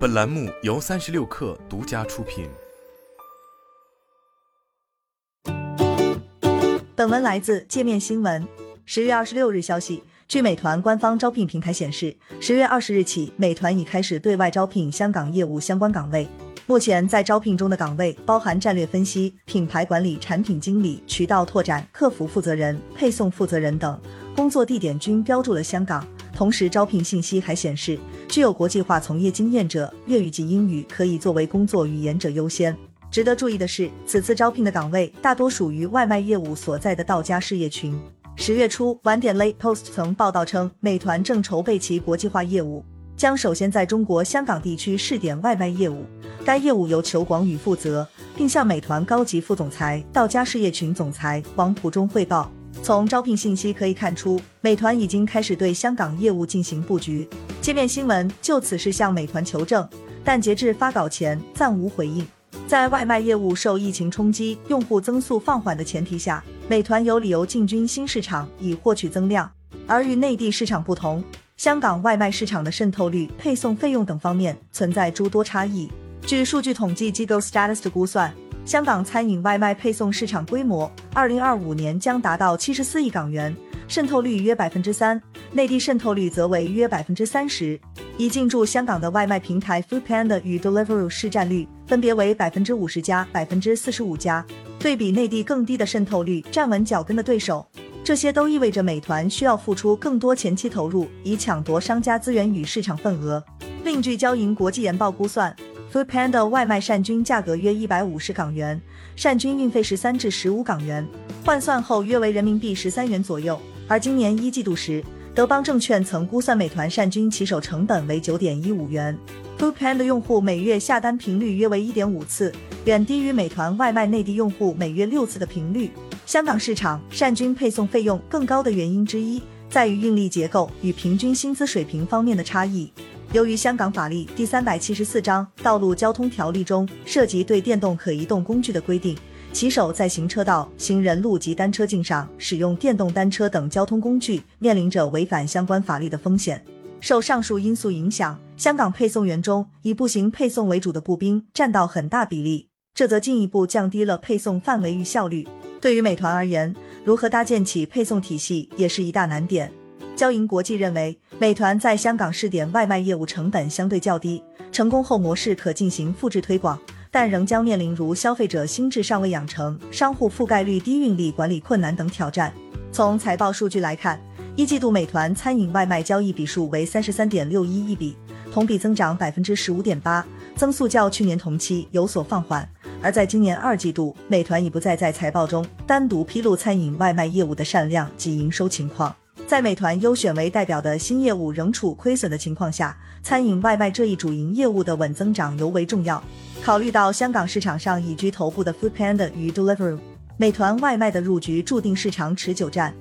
本栏目由三十六氪独家出品。本文来自界面新闻。十月二十六日消息，据美团官方招聘平台显示，十月二十日起，美团已开始对外招聘香港业务相关岗位。目前在招聘中的岗位包含战略分析、品牌管理、产品经理、渠道拓展、客服负责人、配送负责人等，工作地点均标注了香港。同时，招聘信息还显示，具有国际化从业经验者，粤语及英语可以作为工作语言者优先。值得注意的是，此次招聘的岗位大多属于外卖业务所在的道家事业群。十月初，晚点 Late Post 曾报道称，美团正筹备其国际化业务，将首先在中国香港地区试点外卖业务。该业务由裘广宇负责，并向美团高级副总裁、道家事业群总裁王普忠汇报。从招聘信息可以看出，美团已经开始对香港业务进行布局。界面新闻就此事向美团求证，但截至发稿前暂无回应。在外卖业务受疫情冲击、用户增速放缓的前提下，美团有理由进军新市场以获取增量。而与内地市场不同，香港外卖市场的渗透率、配送费用等方面存在诸多差异。据数据统计机构 Status 的估算。香港餐饮外卖配送市场规模，二零二五年将达到七十四亿港元，渗透率约百分之三，内地渗透率则为约百分之三十。已进驻香港的外卖平台 Foodpanda 与 Deliveroo 市占率分别为百分之五十加百分之四十五加，对比内地更低的渗透率，站稳脚跟的对手。这些都意味着美团需要付出更多前期投入，以抢夺商家资源与市场份额。另据交银国际研报估算。Foodpanda 外卖善均价格约一百五十港元，善均运费十三至十五港元，换算后约为人民币十三元左右。而今年一季度时，德邦证券曾估算美团善均起手成本为九点一五元。Foodpanda 用户每月下单频率约为一点五次，远低于美团外卖内地用户每月六次的频率。香港市场善均配送费用更高的原因之一，在于运力结构与平均薪资水平方面的差异。由于香港法律第三百七十四章《道路交通条例》中涉及对电动可移动工具的规定，骑手在行车道、行人路及单车径上使用电动单车等交通工具，面临着违反相关法律的风险。受上述因素影响，香港配送员中以步行配送为主的步兵占到很大比例，这则进一步降低了配送范围与效率。对于美团而言，如何搭建起配送体系也是一大难点。交银国际认为，美团在香港试点外卖业务成本相对较低，成功后模式可进行复制推广，但仍将面临如消费者心智尚未养成、商户覆盖率低、运力管理困难等挑战。从财报数据来看，一季度美团餐饮外卖交易笔数为三十三点六一亿笔，同比增长百分之十五点八，增速较去年同期有所放缓。而在今年二季度，美团已不再在财报中单独披露餐饮外卖业务的善量及营收情况。在美团优选为代表的新业务仍处亏损的情况下，餐饮外卖这一主营业务的稳增长尤为重要。考虑到香港市场上已居头部的 Foodpanda 与 Deliveroo，美团外卖的入局注定是场持久战。